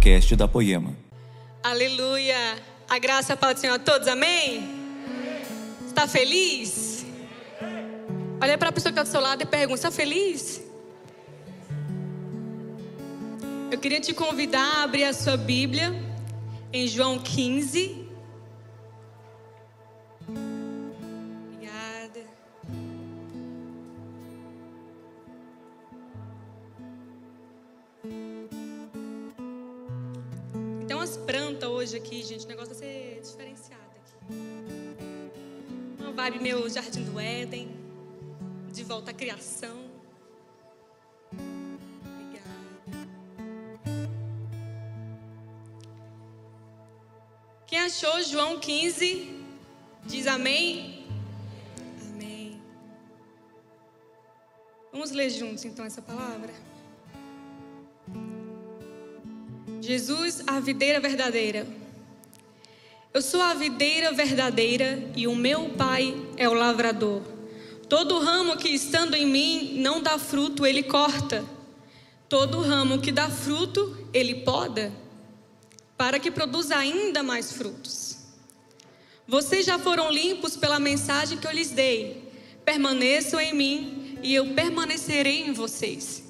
podcast da Poema. Aleluia! A graça para o Senhor a todos, amém? Está feliz? Olha para a pessoa que está do seu lado e pergunta: está feliz? Eu queria te convidar a abrir a sua Bíblia em João 15. Plantas hoje aqui, gente, o negócio vai ser diferenciado aqui. Uma vibe meu Jardim do Éden, de volta à criação. Obrigada. Quem achou João 15? Diz amém? Amém. Vamos ler juntos então essa palavra? Jesus, a videira verdadeira. Eu sou a videira verdadeira e o meu pai é o lavrador. Todo ramo que estando em mim não dá fruto, ele corta. Todo ramo que dá fruto, ele poda, para que produza ainda mais frutos. Vocês já foram limpos pela mensagem que eu lhes dei. Permaneçam em mim e eu permanecerei em vocês.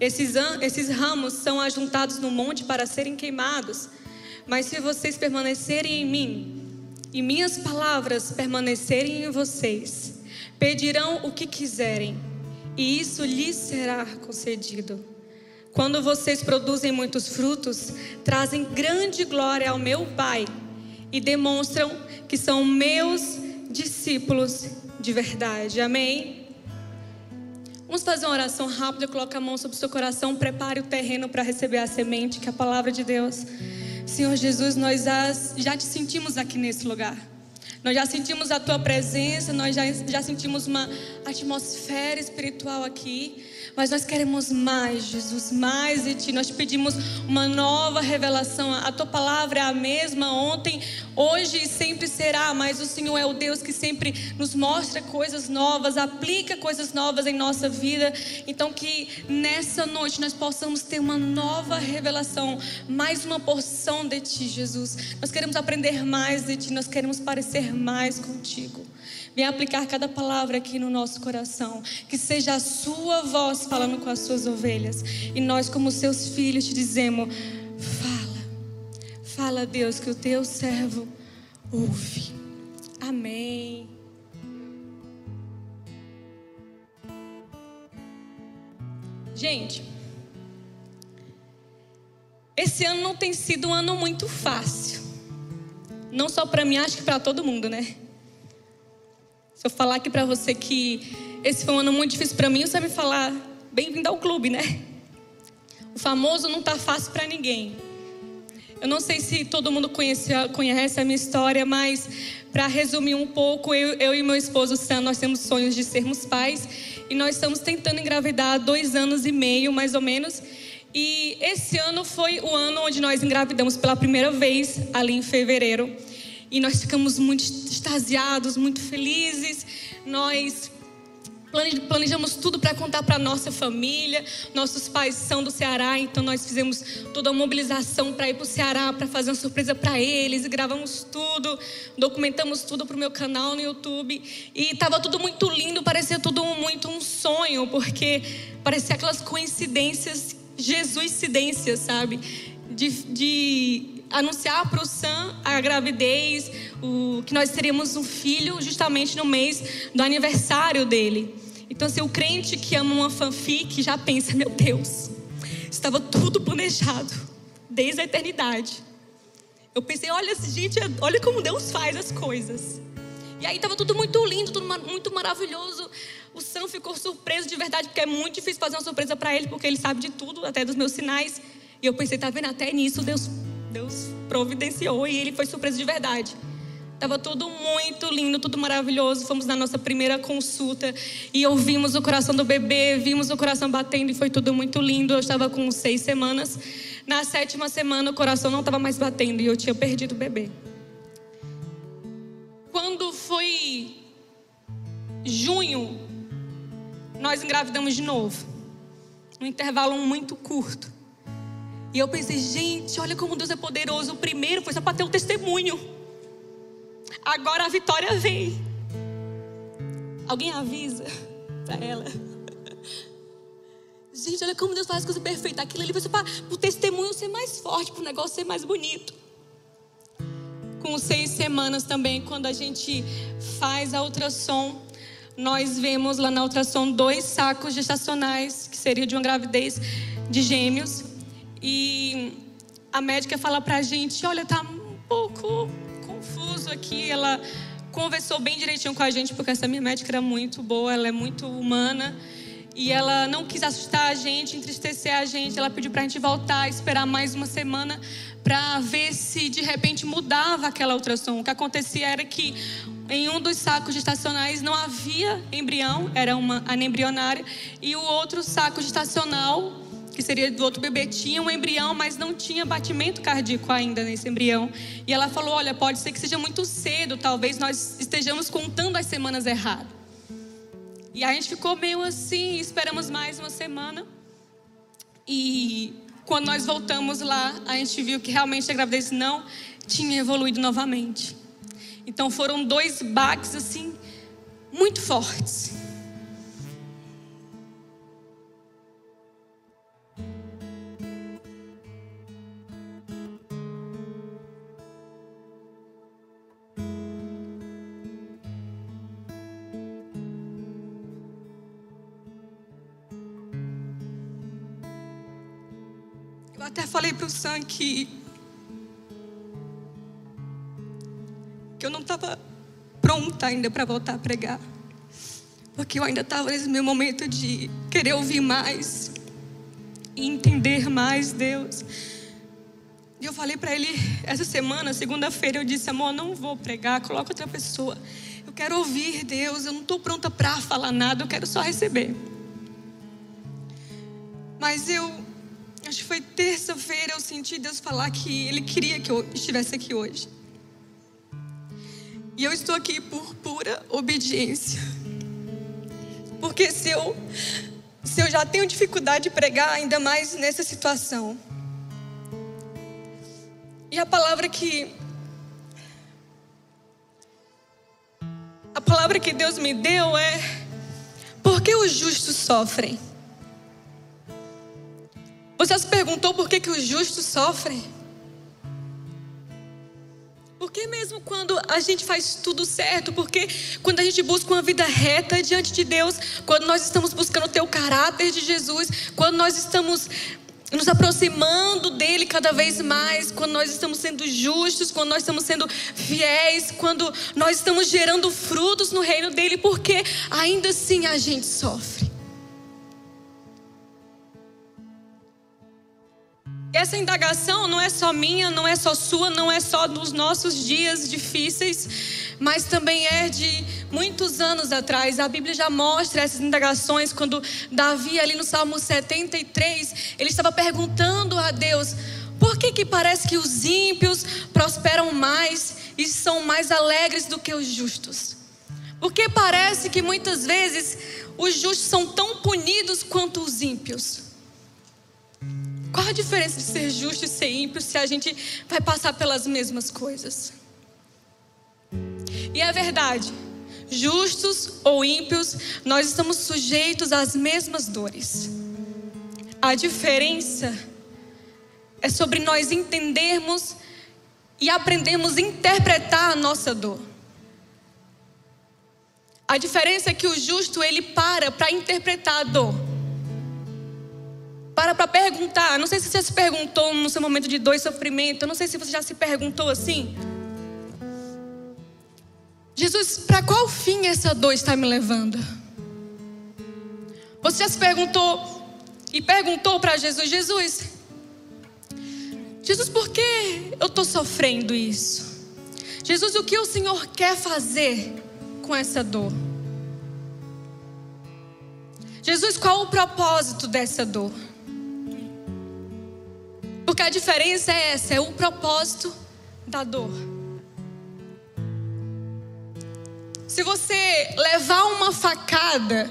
Esses, esses ramos são ajuntados no monte para serem queimados. Mas se vocês permanecerem em mim, e minhas palavras permanecerem em vocês, pedirão o que quiserem, e isso lhes será concedido. Quando vocês produzem muitos frutos, trazem grande glória ao meu Pai e demonstram que são meus discípulos de verdade. Amém? Vamos fazer uma oração rápida, coloca a mão sobre o seu coração, prepare o terreno para receber a semente, que é a palavra de Deus. Senhor Jesus, nós já te sentimos aqui nesse lugar. Nós já sentimos a tua presença, nós já, já sentimos uma atmosfera espiritual aqui. Mas nós queremos mais, Jesus, mais de Ti. Nós pedimos uma nova revelação. A Tua palavra é a mesma ontem, hoje e sempre será. Mas o Senhor é o Deus que sempre nos mostra coisas novas, aplica coisas novas em nossa vida. Então, que nessa noite nós possamos ter uma nova revelação, mais uma porção de Ti, Jesus. Nós queremos aprender mais de Ti, nós queremos parecer mais contigo. Venha aplicar cada palavra aqui no nosso coração. Que seja a sua voz falando com as suas ovelhas. E nós, como seus filhos, te dizemos: fala. Fala, Deus, que o teu servo ouve. Amém. Gente, esse ano não tem sido um ano muito fácil. Não só para mim, acho que para todo mundo, né? Se eu falar aqui para você que esse foi um ano muito difícil para mim, você vai me falar, bem-vindo ao clube, né? O famoso não tá fácil para ninguém. Eu não sei se todo mundo conhece, conhece a minha história, mas para resumir um pouco, eu, eu, e meu esposo Sam, nós temos sonhos de sermos pais e nós estamos tentando engravidar há dois anos e meio, mais ou menos. E esse ano foi o ano onde nós engravidamos pela primeira vez, ali em fevereiro. E nós ficamos muito extasiados, muito felizes. Nós planejamos tudo para contar para nossa família. Nossos pais são do Ceará, então nós fizemos toda a mobilização para ir para o Ceará para fazer uma surpresa para eles gravamos tudo, documentamos tudo para o meu canal no YouTube e estava tudo muito lindo, parecia tudo muito um sonho, porque parecia aquelas coincidências, Jesuscidências, sabe? de, de anunciar para o Sam a gravidez, o, que nós teríamos um filho justamente no mês do aniversário dele. Então, assim, o crente que ama uma fanfic já pensa: meu Deus, estava tudo planejado desde a eternidade. Eu pensei: olha, gente, olha como Deus faz as coisas. E aí estava tudo muito lindo, tudo muito maravilhoso. O Sam ficou surpreso de verdade, porque é muito difícil fazer uma surpresa para ele, porque ele sabe de tudo, até dos meus sinais. E eu pensei, tá vendo? Até nisso Deus Deus providenciou e ele foi surpreso de verdade. Estava tudo muito lindo, tudo maravilhoso. Fomos na nossa primeira consulta e ouvimos o coração do bebê, vimos o coração batendo e foi tudo muito lindo. Eu estava com seis semanas. Na sétima semana, o coração não estava mais batendo e eu tinha perdido o bebê. Quando foi junho, nós engravidamos de novo. Um intervalo muito curto. E eu pensei, gente, olha como Deus é poderoso. O primeiro foi só para ter o um testemunho. Agora a vitória vem. Alguém avisa para ela. Gente, olha como Deus faz coisa perfeita. Aquilo ali vai ser para o testemunho ser mais forte, para o negócio ser mais bonito. Com seis semanas também, quando a gente faz a ultrassom, nós vemos lá na ultrassom dois sacos gestacionais, que seria de uma gravidez de gêmeos. E a médica fala para a gente: olha, tá um pouco confuso aqui. Ela conversou bem direitinho com a gente, porque essa minha médica era muito boa, ela é muito humana. E ela não quis assustar a gente, entristecer a gente. Ela pediu para a gente voltar, esperar mais uma semana para ver se de repente mudava aquela ultrassom. O que acontecia era que em um dos sacos gestacionais não havia embrião, era uma anembrionária, e o outro saco gestacional que seria do outro bebê, tinha um embrião, mas não tinha batimento cardíaco ainda nesse embrião. E ela falou: Olha, pode ser que seja muito cedo, talvez nós estejamos contando as semanas errado. E a gente ficou meio assim, esperamos mais uma semana. E quando nós voltamos lá, a gente viu que realmente a gravidez não tinha evoluído novamente. Então foram dois baques assim, muito fortes. Que, que eu não estava pronta ainda para voltar a pregar. Porque eu ainda estava nesse meu momento de querer ouvir mais e entender mais Deus. E eu falei para ele essa semana, segunda-feira, eu disse: amor, não vou pregar, coloca outra pessoa. Eu quero ouvir Deus, eu não estou pronta para falar nada, eu quero só receber. Mas eu acho que foi terça-feira, eu senti Deus falar que Ele queria que eu estivesse aqui hoje. E eu estou aqui por pura obediência. Porque se eu, se eu já tenho dificuldade de pregar, ainda mais nessa situação. E a palavra que. A palavra que Deus me deu é: Por que os justos sofrem? Você se perguntou por que, que os justos sofrem? Porque mesmo quando a gente faz tudo certo, porque quando a gente busca uma vida reta diante de Deus, quando nós estamos buscando ter o caráter de Jesus, quando nós estamos nos aproximando dele cada vez mais, quando nós estamos sendo justos, quando nós estamos sendo fiéis, quando nós estamos gerando frutos no reino dele, porque ainda assim a gente sofre. Essa indagação não é só minha, não é só sua, não é só dos nossos dias difíceis, mas também é de muitos anos atrás. A Bíblia já mostra essas indagações quando Davi, ali no Salmo 73, ele estava perguntando a Deus: por que, que parece que os ímpios prosperam mais e são mais alegres do que os justos? Porque parece que muitas vezes os justos são tão punidos quanto os ímpios. Qual a diferença de ser justo e ser ímpio se a gente vai passar pelas mesmas coisas? E é verdade, justos ou ímpios, nós estamos sujeitos às mesmas dores. A diferença é sobre nós entendermos e aprendermos a interpretar a nossa dor. A diferença é que o justo ele para para interpretar a dor. Para para perguntar. Não sei se você se perguntou no seu momento de dor e sofrimento. Não sei se você já se perguntou assim. Jesus, para qual fim essa dor está me levando? Você já se perguntou e perguntou para Jesus: Jesus, Jesus, por que eu estou sofrendo isso? Jesus, o que o Senhor quer fazer com essa dor? Jesus, qual o propósito dessa dor? Porque a diferença é essa, é o propósito da dor. Se você levar uma facada,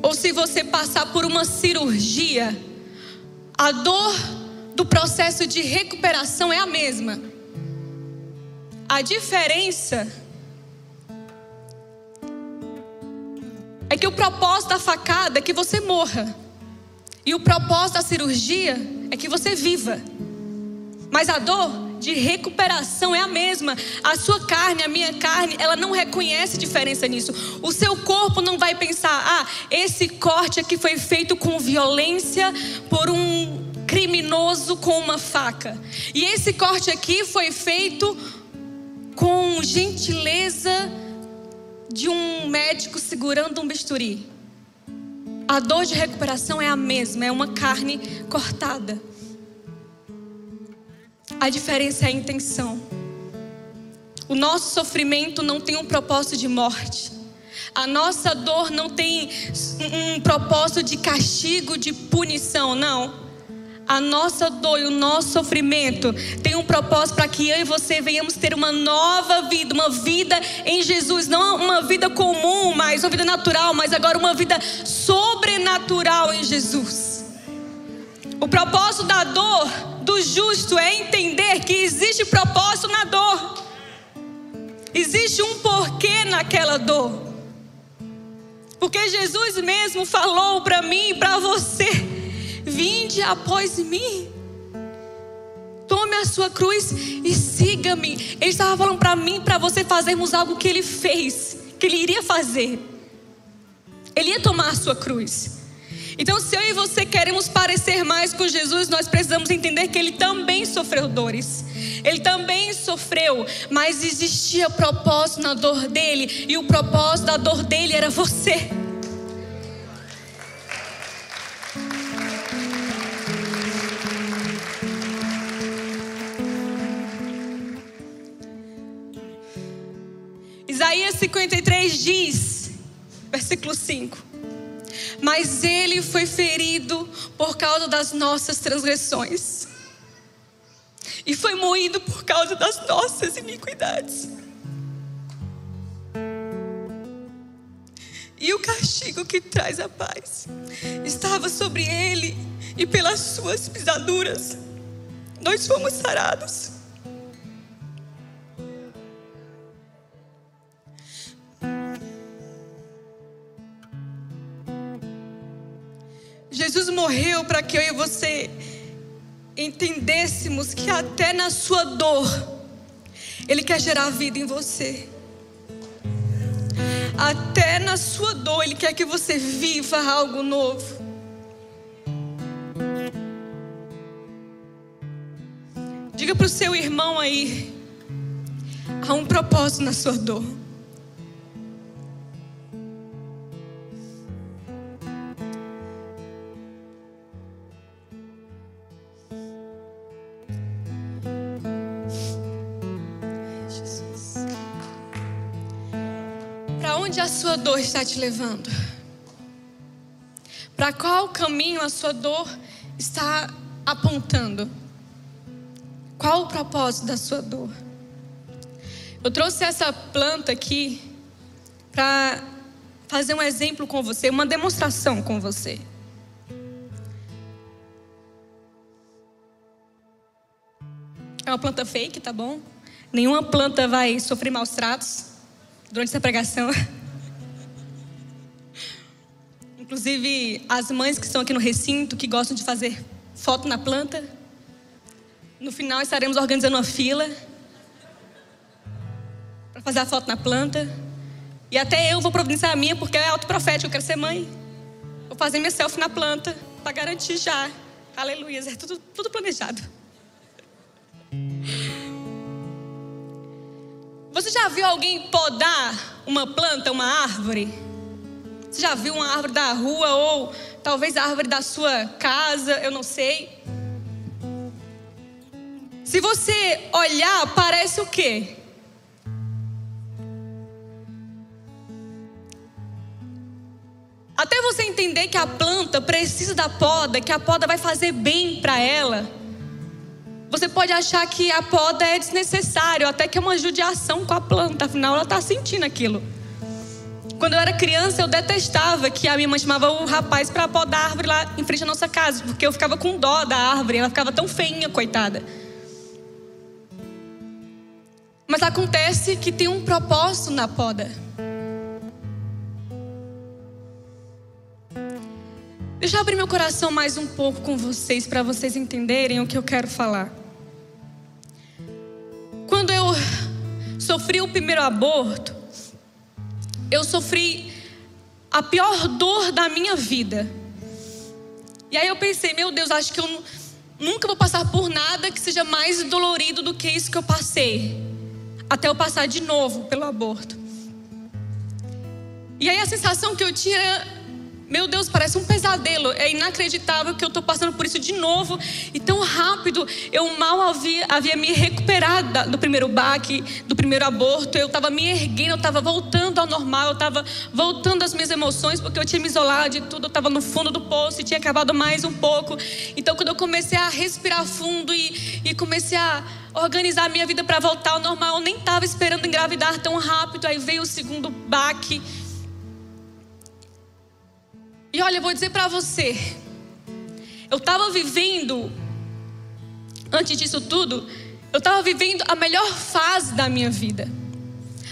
ou se você passar por uma cirurgia, a dor do processo de recuperação é a mesma. A diferença é que o propósito da facada é que você morra. E o propósito da cirurgia é que você viva. Mas a dor de recuperação é a mesma. A sua carne, a minha carne, ela não reconhece diferença nisso. O seu corpo não vai pensar: "Ah, esse corte aqui foi feito com violência por um criminoso com uma faca. E esse corte aqui foi feito com gentileza de um médico segurando um bisturi. A dor de recuperação é a mesma, é uma carne cortada. A diferença é a intenção. O nosso sofrimento não tem um propósito de morte. A nossa dor não tem um propósito de castigo, de punição, não. A nossa dor e o nosso sofrimento tem um propósito para que eu e você venhamos ter uma nova vida, uma vida em Jesus, não uma vida comum, mas uma vida natural, mas agora uma vida sobrenatural em Jesus. O propósito da dor do justo é entender que existe propósito na dor. Existe um porquê naquela dor. Porque Jesus mesmo falou para mim e para você Vinde após mim. Tome a sua cruz e siga-me. Ele estava falando para mim, para você fazermos algo que ele fez, que ele iria fazer. Ele ia tomar a sua cruz. Então, se eu e você queremos parecer mais com Jesus, nós precisamos entender que ele também sofreu dores. Ele também sofreu, mas existia propósito na dor dele, e o propósito da dor dele era você. 53 diz, versículo 5: Mas ele foi ferido por causa das nossas transgressões, e foi moído por causa das nossas iniquidades. E o castigo que traz a paz estava sobre ele, e pelas suas pisaduras nós fomos sarados. Jesus morreu para que eu e você entendêssemos que até na sua dor, Ele quer gerar vida em você. Até na sua dor, Ele quer que você viva algo novo. Diga para o seu irmão aí: há um propósito na sua dor. Sua dor está te levando? Para qual caminho a sua dor está apontando? Qual o propósito da sua dor? Eu trouxe essa planta aqui para fazer um exemplo com você, uma demonstração com você. É uma planta fake, tá bom? Nenhuma planta vai sofrer maus tratos durante essa pregação. Inclusive, as mães que estão aqui no recinto, que gostam de fazer foto na planta, no final estaremos organizando uma fila para fazer a foto na planta. E até eu vou providenciar a minha, porque é autoprofético, eu quero ser mãe. Vou fazer minha selfie na planta, para garantir já. Aleluia, é tudo, tudo planejado. Você já viu alguém podar uma planta, uma árvore? Você já viu uma árvore da rua ou talvez a árvore da sua casa, eu não sei. Se você olhar, parece o quê? Até você entender que a planta precisa da poda, que a poda vai fazer bem para ela. Você pode achar que a poda é desnecessário, até que é uma judiação com a planta, afinal ela está sentindo aquilo. Quando eu era criança, eu detestava que a minha mãe chamava o rapaz para podar a árvore lá em frente à nossa casa, porque eu ficava com dó da árvore, ela ficava tão feinha, coitada. Mas acontece que tem um propósito na poda. Deixa eu abrir meu coração mais um pouco com vocês, para vocês entenderem o que eu quero falar. Quando eu sofri o primeiro aborto, eu sofri a pior dor da minha vida. E aí eu pensei, meu Deus, acho que eu nunca vou passar por nada que seja mais dolorido do que isso que eu passei. Até eu passar de novo pelo aborto. E aí a sensação que eu tinha meu Deus, parece um pesadelo. É inacreditável que eu estou passando por isso de novo e tão rápido. Eu mal havia, havia me recuperado do primeiro baque, do primeiro aborto. Eu estava me erguendo, eu estava voltando ao normal, eu estava voltando às minhas emoções, porque eu tinha me isolado de tudo. Eu estava no fundo do poço e tinha acabado mais um pouco. Então, quando eu comecei a respirar fundo e, e comecei a organizar a minha vida para voltar ao normal, eu nem estava esperando engravidar tão rápido. Aí veio o segundo baque. E olha, eu vou dizer para você, eu estava vivendo, antes disso tudo, eu estava vivendo a melhor fase da minha vida,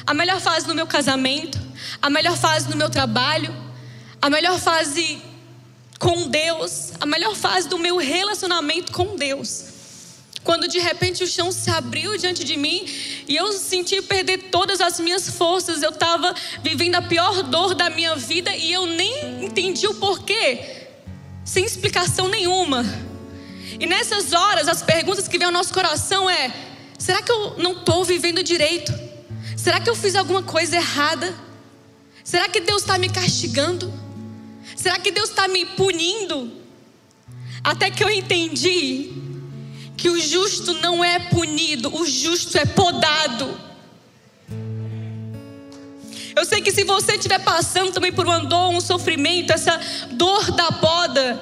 a melhor fase no meu casamento, a melhor fase no meu trabalho, a melhor fase com Deus, a melhor fase do meu relacionamento com Deus. Quando de repente o chão se abriu diante de mim e eu senti perder todas as minhas forças, eu estava vivendo a pior dor da minha vida e eu nem entendi o porquê, sem explicação nenhuma. E nessas horas, as perguntas que vêm ao nosso coração é: será que eu não estou vivendo direito? Será que eu fiz alguma coisa errada? Será que Deus está me castigando? Será que Deus está me punindo? Até que eu entendi que o justo não é punido, o justo é podado. Eu sei que se você estiver passando também por uma dor, um sofrimento, essa dor da poda,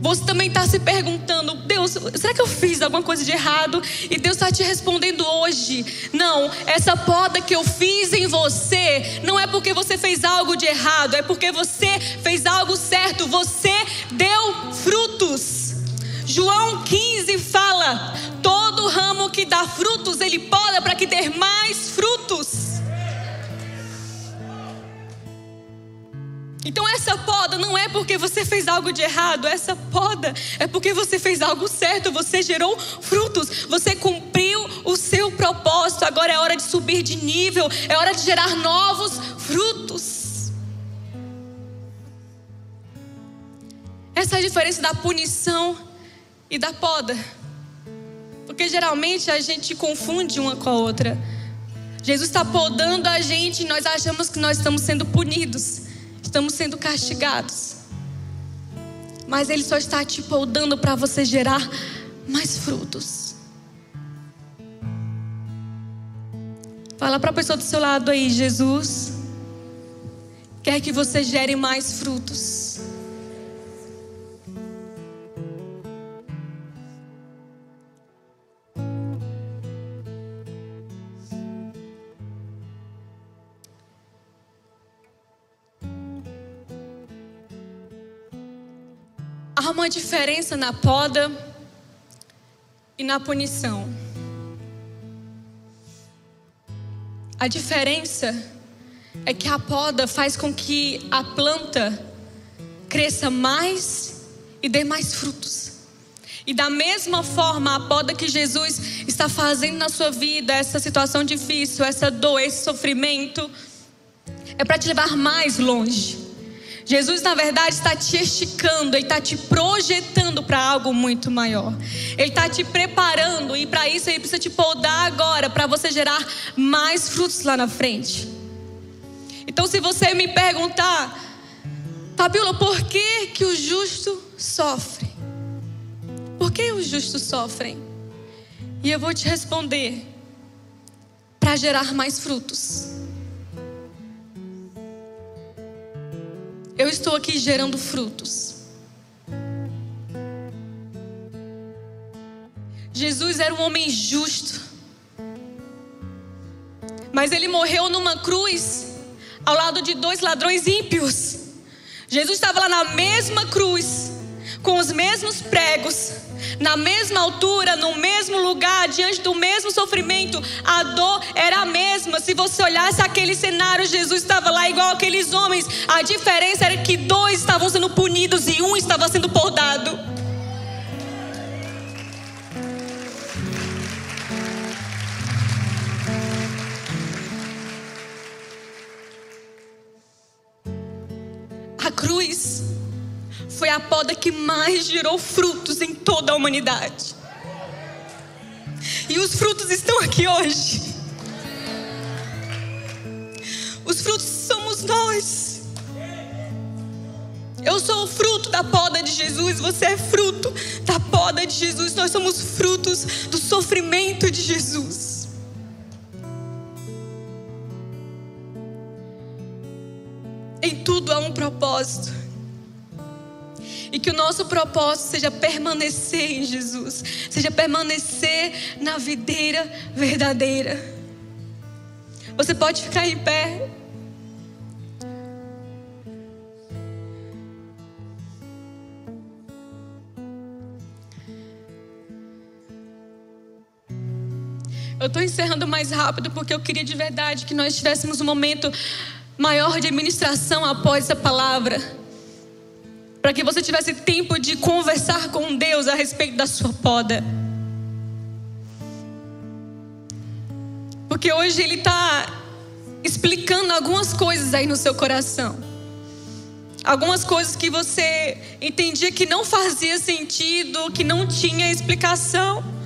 você também está se perguntando: Deus, será que eu fiz alguma coisa de errado? E Deus está te respondendo hoje: Não, essa poda que eu fiz em você não é porque você fez algo de errado, é porque você fez algo certo. Você deu frutos. João 15 fala: todo ramo que dá frutos, ele poda para que dê mais frutos. Então essa poda não é porque você fez algo de errado, essa poda é porque você fez algo certo, você gerou frutos, você cumpriu o seu propósito. Agora é hora de subir de nível, é hora de gerar novos frutos. Essa é a diferença da punição e da poda. Porque geralmente a gente confunde uma com a outra. Jesus está podando a gente e nós achamos que nós estamos sendo punidos, estamos sendo castigados. Mas Ele só está te podando para você gerar mais frutos. Fala para a pessoa do seu lado aí, Jesus quer que você gere mais frutos. Diferença na poda e na punição. A diferença é que a poda faz com que a planta cresça mais e dê mais frutos. E da mesma forma, a poda que Jesus está fazendo na sua vida, essa situação difícil, essa dor, esse sofrimento, é para te levar mais longe. Jesus, na verdade, está te esticando, Ele está te projetando para algo muito maior. Ele está te preparando e para isso Ele precisa te podar agora, para você gerar mais frutos lá na frente. Então, se você me perguntar, Fabiola, por que, que o justo sofre? Por que os justos sofrem? E eu vou te responder: para gerar mais frutos. Eu estou aqui gerando frutos. Jesus era um homem justo, mas ele morreu numa cruz ao lado de dois ladrões ímpios. Jesus estava lá na mesma cruz, com os mesmos pregos, na mesma altura, no mesmo lugar, diante do mesmo sofrimento, a dor mesma. Se você olhasse aquele cenário, Jesus estava lá igual aqueles homens. A diferença era que dois estavam sendo punidos e um estava sendo podado. A cruz foi a poda que mais gerou frutos em toda a humanidade. E os frutos estão aqui hoje. Os frutos somos nós. Eu sou o fruto da poda de Jesus, você é fruto da poda de Jesus. Nós somos frutos do sofrimento de Jesus. Em tudo há um propósito. E que o nosso propósito seja permanecer em Jesus, seja permanecer na videira verdadeira. Você pode ficar em pé. Eu estou encerrando mais rápido porque eu queria de verdade que nós tivéssemos um momento maior de administração após essa palavra para que você tivesse tempo de conversar com Deus a respeito da sua poda. Porque hoje Ele está explicando algumas coisas aí no seu coração. Algumas coisas que você entendia que não fazia sentido, que não tinha explicação.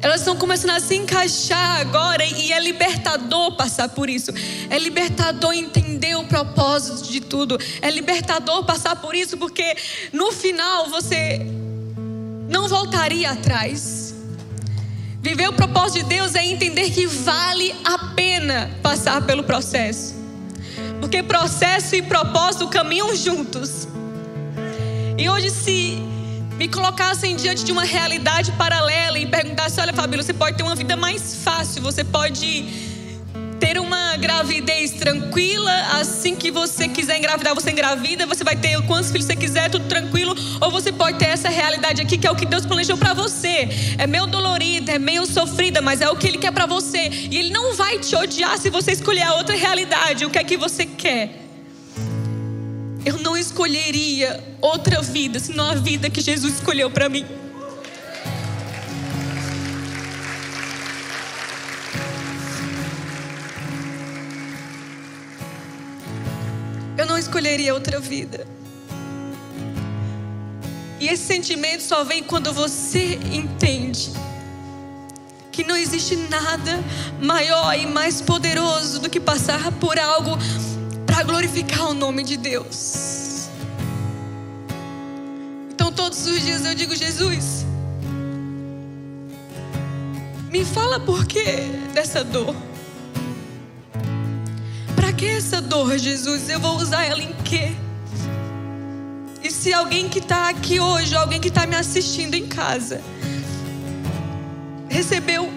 Elas estão começando a se encaixar agora e é libertador passar por isso. É libertador entender o propósito de tudo. É libertador passar por isso porque no final você não voltaria atrás. Viver o propósito de Deus é entender que vale a pena passar pelo processo. Porque processo e propósito caminham juntos. E hoje se me colocassem diante de uma realidade paralela e perguntassem: olha, Fabíola, você pode ter uma vida mais fácil, você pode ter uma gravidez tranquila, assim que você quiser engravidar, você engravida, você vai ter quantos filhos você quiser, tudo tranquilo, ou você pode ter essa realidade aqui que é o que Deus planejou para você. É meio dolorida, é meio sofrida, mas é o que ele quer para você. E ele não vai te odiar se você escolher a outra realidade, o que é que você quer. Eu não escolheria outra vida senão a vida que Jesus escolheu para mim. Eu não escolheria outra vida. E esse sentimento só vem quando você entende que não existe nada maior e mais poderoso do que passar por algo para glorificar o nome de Deus. Então todos os dias eu digo, Jesus, me fala por que dessa dor. Para que essa dor, Jesus? Eu vou usar ela em quê? E se alguém que está aqui hoje, alguém que está me assistindo em casa, recebeu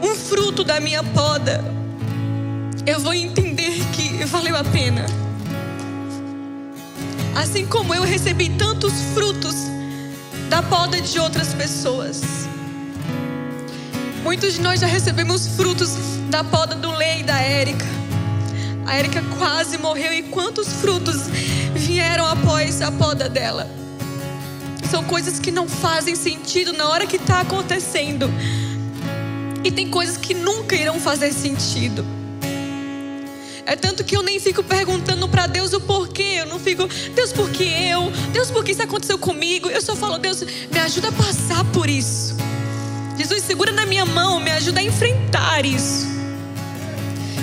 um fruto da minha poda, eu vou entender que valeu a pena. Assim como eu recebi tantos frutos da poda de outras pessoas. Muitos de nós já recebemos frutos da poda do Lei e da Érica. A Érica quase morreu e quantos frutos vieram após a poda dela? São coisas que não fazem sentido na hora que está acontecendo. E tem coisas que nunca irão fazer sentido. É tanto que eu nem fico perguntando para Deus o porquê. Eu não fico, Deus, por que eu? Deus, por que isso aconteceu comigo? Eu só falo, Deus, me ajuda a passar por isso. Jesus, segura na minha mão, me ajuda a enfrentar isso.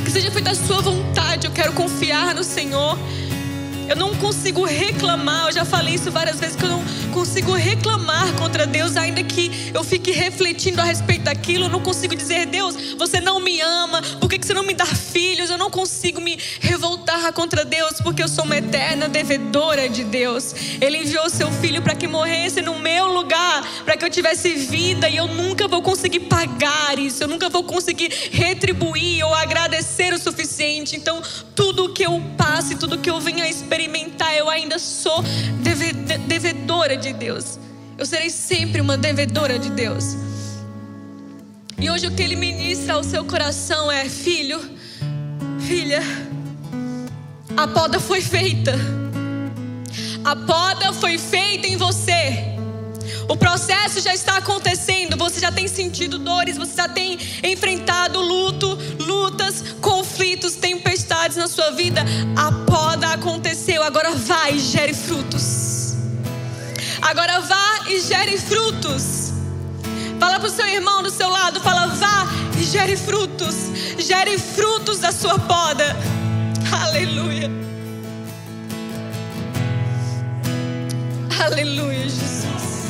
Que seja feita a sua vontade. Eu quero confiar no Senhor. Eu não consigo reclamar, eu já falei isso várias vezes, que eu não consigo reclamar contra Deus, ainda que eu fique refletindo a respeito daquilo. Eu não consigo dizer, Deus, você não me ama, por que você não me dá filhos? Eu não consigo me revoltar contra Deus porque eu sou uma eterna devedora de Deus. Ele enviou seu filho para que morresse no meu lugar, para que eu tivesse vida e eu nunca vou conseguir pagar isso, eu nunca vou conseguir retribuir ou agradecer o suficiente. Então, tudo que eu passe, tudo que eu venha experimentar, eu ainda sou devedora de Deus. Eu serei sempre uma devedora de Deus. E hoje o que ele ministra ao seu coração é: filho, filha, a poda foi feita. A poda foi feita. O processo já está acontecendo, você já tem sentido dores, você já tem enfrentado luto, lutas, conflitos, tempestades na sua vida. A poda aconteceu, agora vai e gere frutos. Agora vá e gere frutos. Fala para o seu irmão do seu lado, fala, vá e gere frutos. Gere frutos da sua poda. Aleluia. Aleluia, Jesus.